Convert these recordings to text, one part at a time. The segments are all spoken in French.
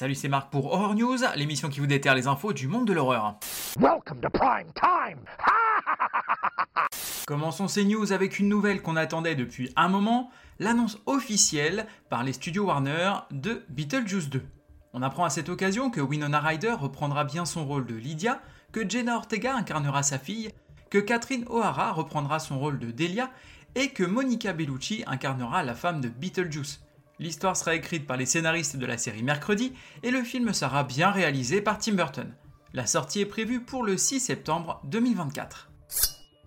Salut, c'est Marc pour Horror News, l'émission qui vous déterre les infos du monde de l'horreur. Welcome to prime time. Commençons ces news avec une nouvelle qu'on attendait depuis un moment, l'annonce officielle par les studios Warner de Beetlejuice 2. On apprend à cette occasion que Winona Ryder reprendra bien son rôle de Lydia, que Jenna Ortega incarnera sa fille, que Catherine O'Hara reprendra son rôle de Delia et que Monica Bellucci incarnera la femme de Beetlejuice. L'histoire sera écrite par les scénaristes de la série Mercredi et le film sera bien réalisé par Tim Burton. La sortie est prévue pour le 6 septembre 2024.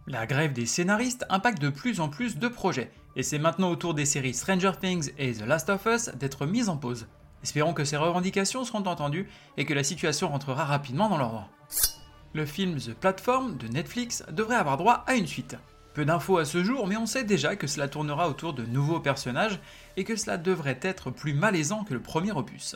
La grève des scénaristes impacte de plus en plus de projets, et c'est maintenant au tour des séries Stranger Things et The Last of Us d'être mises en pause. Espérons que ces revendications seront entendues et que la situation rentrera rapidement dans l'ordre. Le film The Platform de Netflix devrait avoir droit à une suite. Peu d'infos à ce jour, mais on sait déjà que cela tournera autour de nouveaux personnages et que cela devrait être plus malaisant que le premier opus.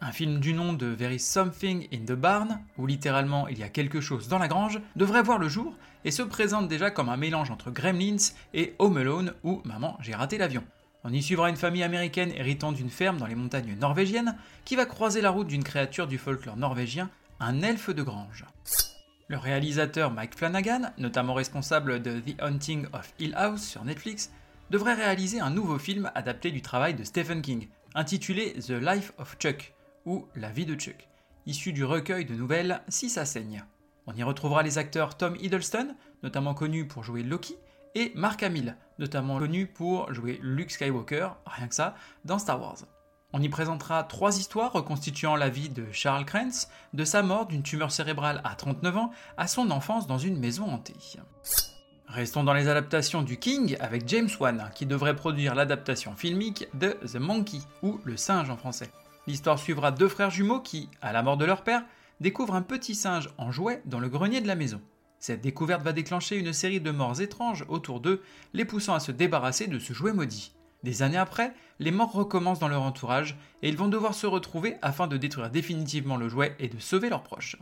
Un film du nom de There is Something in the Barn, où littéralement il y a quelque chose dans la grange, devrait voir le jour et se présente déjà comme un mélange entre Gremlins et Home Alone ou Maman, j'ai raté l'avion. On y suivra une famille américaine héritant d'une ferme dans les montagnes norvégiennes qui va croiser la route d'une créature du folklore norvégien, un elfe de grange. Le réalisateur Mike Flanagan, notamment responsable de The Haunting of Hill House sur Netflix, devrait réaliser un nouveau film adapté du travail de Stephen King, intitulé The Life of Chuck, ou La vie de Chuck, issu du recueil de nouvelles Si ça saigne. On y retrouvera les acteurs Tom Hiddleston, notamment connu pour jouer Loki, et Mark Hamill, notamment connu pour jouer Luke Skywalker, rien que ça, dans Star Wars. On y présentera trois histoires reconstituant la vie de Charles Krantz, de sa mort d'une tumeur cérébrale à 39 ans à son enfance dans une maison hantée. Restons dans les adaptations du King avec James Wan, qui devrait produire l'adaptation filmique de The Monkey, ou Le singe en français. L'histoire suivra deux frères jumeaux qui, à la mort de leur père, découvrent un petit singe en jouet dans le grenier de la maison. Cette découverte va déclencher une série de morts étranges autour d'eux, les poussant à se débarrasser de ce jouet maudit. Des années après, les morts recommencent dans leur entourage et ils vont devoir se retrouver afin de détruire définitivement le jouet et de sauver leurs proches.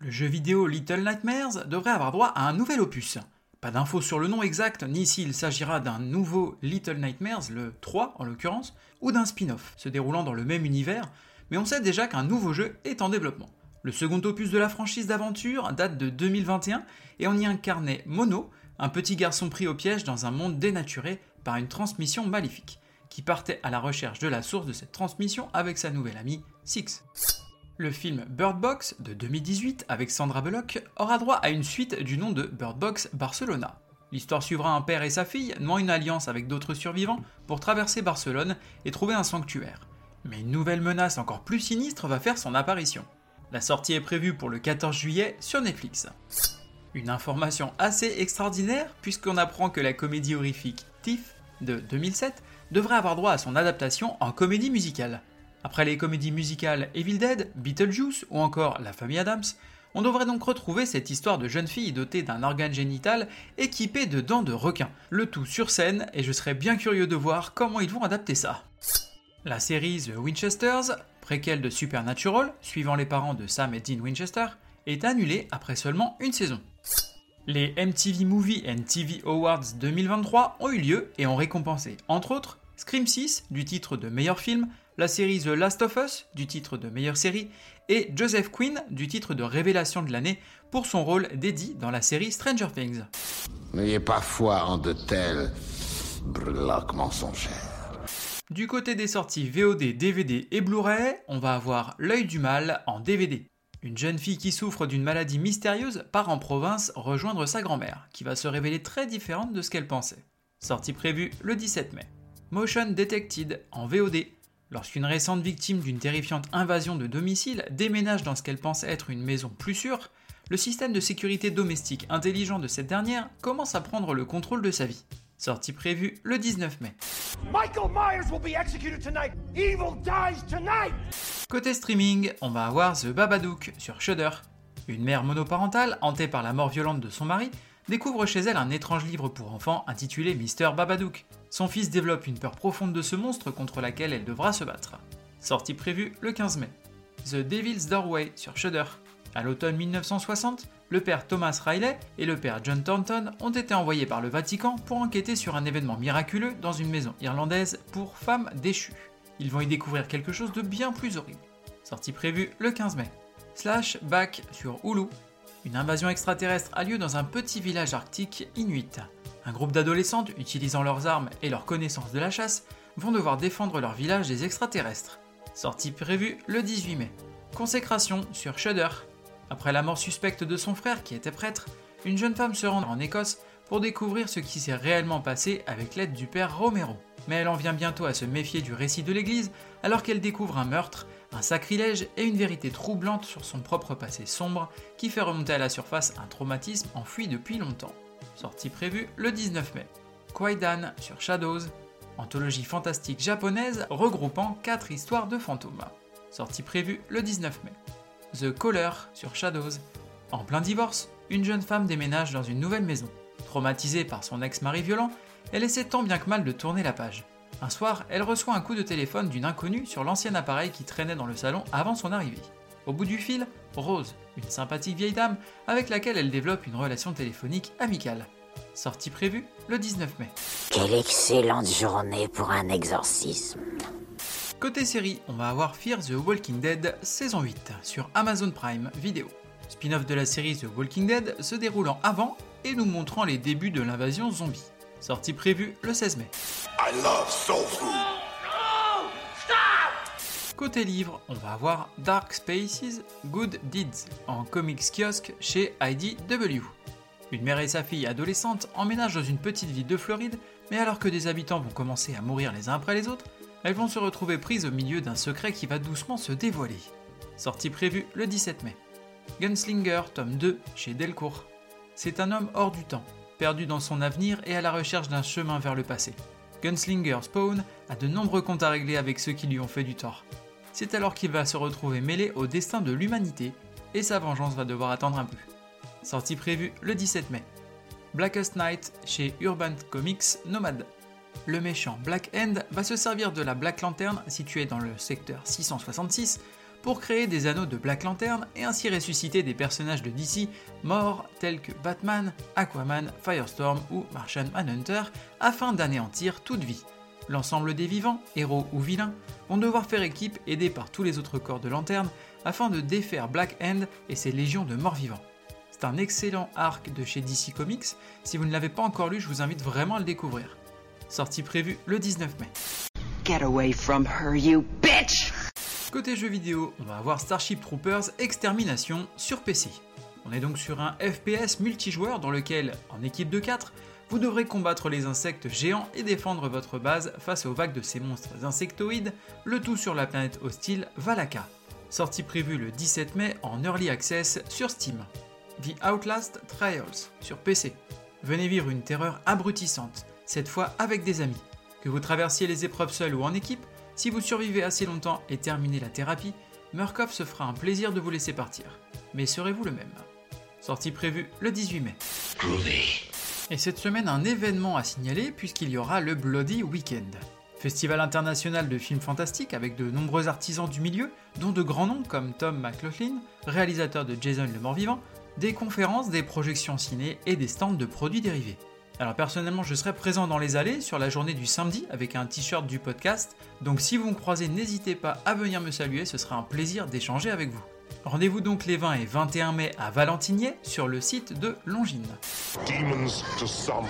Le jeu vidéo Little Nightmares devrait avoir droit à un nouvel opus. Pas d'infos sur le nom exact, ni s'il s'agira d'un nouveau Little Nightmares, le 3 en l'occurrence, ou d'un spin-off se déroulant dans le même univers, mais on sait déjà qu'un nouveau jeu est en développement. Le second opus de la franchise d'aventure date de 2021 et on y incarnait Mono, un petit garçon pris au piège dans un monde dénaturé par une transmission maléfique, qui partait à la recherche de la source de cette transmission avec sa nouvelle amie Six. Le film Bird Box de 2018 avec Sandra Bullock aura droit à une suite du nom de Bird Box Barcelona. L'histoire suivra un père et sa fille nouant une alliance avec d'autres survivants pour traverser Barcelone et trouver un sanctuaire. Mais une nouvelle menace encore plus sinistre va faire son apparition. La sortie est prévue pour le 14 juillet sur Netflix. Une information assez extraordinaire puisqu'on apprend que la comédie horrifique De 2007 devrait avoir droit à son adaptation en comédie musicale. Après les comédies musicales Evil Dead, Beetlejuice ou encore La famille Adams, on devrait donc retrouver cette histoire de jeune fille dotée d'un organe génital équipé de dents de requin. Le tout sur scène et je serais bien curieux de voir comment ils vont adapter ça. La série The Winchesters, préquelle de Supernatural, suivant les parents de Sam et Dean Winchester, est annulée après seulement une saison. Les MTV Movie and TV Awards 2023 ont eu lieu et ont récompensé, entre autres, Scream 6 du titre de meilleur film, la série The Last of Us du titre de meilleure série et Joseph Quinn du titre de révélation de l'année pour son rôle d'Eddie dans la série Stranger Things. N'ayez pas foi en de tels breloques mensongères. Du côté des sorties VOD, DVD et Blu-ray, on va avoir L'œil du mal en DVD. Une jeune fille qui souffre d'une maladie mystérieuse part en province rejoindre sa grand-mère, qui va se révéler très différente de ce qu'elle pensait. Sortie prévue le 17 mai. Motion Detected en VOD. Lorsqu'une récente victime d'une terrifiante invasion de domicile déménage dans ce qu'elle pense être une maison plus sûre, le système de sécurité domestique intelligent de cette dernière commence à prendre le contrôle de sa vie. Sortie prévue le 19 mai. Michael Myers will be executed tonight. Evil dies tonight. Côté streaming, on va avoir The Babadook sur Shudder. Une mère monoparentale, hantée par la mort violente de son mari, découvre chez elle un étrange livre pour enfants intitulé Mister Babadook. Son fils développe une peur profonde de ce monstre contre laquelle elle devra se battre. Sortie prévue le 15 mai. The Devil's Doorway sur Shudder. À l'automne 1960, le père Thomas Riley et le père John Thornton ont été envoyés par le Vatican pour enquêter sur un événement miraculeux dans une maison irlandaise pour femmes déchues. Ils vont y découvrir quelque chose de bien plus horrible. Sortie prévue le 15 mai. Slash Back sur Hulu. Une invasion extraterrestre a lieu dans un petit village arctique inuit. Un groupe d'adolescentes, utilisant leurs armes et leur connaissance de la chasse, vont devoir défendre leur village des extraterrestres. Sortie prévue le 18 mai. Consécration sur Shudder. Après la mort suspecte de son frère qui était prêtre, une jeune femme se rend en Écosse pour découvrir ce qui s'est réellement passé avec l'aide du père Romero. Mais elle en vient bientôt à se méfier du récit de l'Église alors qu'elle découvre un meurtre, un sacrilège et une vérité troublante sur son propre passé sombre qui fait remonter à la surface un traumatisme enfoui depuis longtemps. Sortie prévue le 19 mai. Kwaidan sur Shadows, anthologie fantastique japonaise regroupant 4 histoires de fantômes. Sortie prévue le 19 mai. The Caller sur Shadows. En plein divorce, une jeune femme déménage dans une nouvelle maison. Traumatisée par son ex-mari violent, elle essaie tant bien que mal de tourner la page. Un soir, elle reçoit un coup de téléphone d'une inconnue sur l'ancien appareil qui traînait dans le salon avant son arrivée. Au bout du fil, Rose, une sympathique vieille dame avec laquelle elle développe une relation téléphonique amicale. Sortie prévue le 19 mai. Quelle excellente journée pour un exorcisme. Côté série, on va avoir Fear the Walking Dead saison 8 sur Amazon Prime Video. Spin-off de la série The Walking Dead se déroulant avant et nous montrant les débuts de l'invasion zombie. Sortie prévue le 16 mai. I love soul food. Côté livre, on va avoir Dark Spaces Good Deeds en comics kiosque chez IDW. Une mère et sa fille adolescente emménagent dans une petite ville de Floride, mais alors que des habitants vont commencer à mourir les uns après les autres, elles vont se retrouver prises au milieu d'un secret qui va doucement se dévoiler. Sortie prévue le 17 mai. Gunslinger, tome 2, chez Delcourt. C'est un homme hors du temps, perdu dans son avenir et à la recherche d'un chemin vers le passé. Gunslinger Spawn a de nombreux comptes à régler avec ceux qui lui ont fait du tort. C'est alors qu'il va se retrouver mêlé au destin de l'humanité et sa vengeance va devoir attendre un peu. Sortie prévue le 17 mai. Blackest Night chez Urban Comics Nomad. Le méchant Black End va se servir de la Black Lantern située dans le secteur 666 pour créer des anneaux de Black Lantern et ainsi ressusciter des personnages de DC morts tels que Batman, Aquaman, Firestorm ou Martian Manhunter afin d'anéantir toute vie. L'ensemble des vivants, héros ou vilains, vont devoir faire équipe aidés par tous les autres corps de lanterne afin de défaire Black End et ses légions de morts vivants. C'est un excellent arc de chez DC Comics, si vous ne l'avez pas encore lu, je vous invite vraiment à le découvrir. Sortie prévue le 19 mai. Get away from her, you bitch! Côté jeux vidéo, on va avoir Starship Troopers Extermination sur PC. On est donc sur un FPS multijoueur dans lequel, en équipe de 4, vous devrez combattre les insectes géants et défendre votre base face aux vagues de ces monstres insectoïdes, le tout sur la planète hostile Valaka. Sortie prévue le 17 mai en Early Access sur Steam. The Outlast Trials sur PC. Venez vivre une terreur abrutissante, cette fois avec des amis. Que vous traversiez les épreuves seul ou en équipe, si vous survivez assez longtemps et terminez la thérapie, Murkoff se fera un plaisir de vous laisser partir. Mais serez-vous le même? Sortie prévue le 18 mai. Et cette semaine, un événement à signaler puisqu'il y aura le Bloody Weekend. Festival international de films fantastiques avec de nombreux artisans du milieu, dont de grands noms comme Tom McLaughlin, réalisateur de Jason le Mort-Vivant, des conférences, des projections ciné et des stands de produits dérivés. Alors personnellement, je serai présent dans les allées sur la journée du samedi avec un t-shirt du podcast, donc si vous me croisez, n'hésitez pas à venir me saluer, ce sera un plaisir d'échanger avec vous. Rendez-vous donc les 20 et 21 mai à Valentinier sur le site de Longines. Demons to some,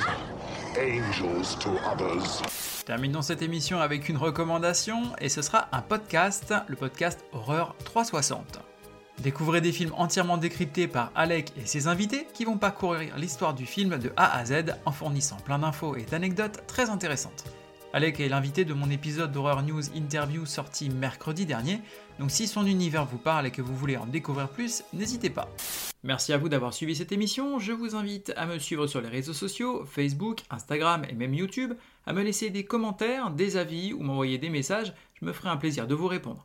angels to others. Terminons cette émission avec une recommandation et ce sera un podcast, le podcast Horreur 360. Découvrez des films entièrement décryptés par Alec et ses invités qui vont parcourir l'histoire du film de A à Z en fournissant plein d'infos et d'anecdotes très intéressantes. Alec est l'invité de mon épisode d'Horror News Interview sorti mercredi dernier, donc si son univers vous parle et que vous voulez en découvrir plus, n'hésitez pas. Merci à vous d'avoir suivi cette émission, je vous invite à me suivre sur les réseaux sociaux, Facebook, Instagram et même YouTube, à me laisser des commentaires, des avis ou m'envoyer des messages, je me ferai un plaisir de vous répondre.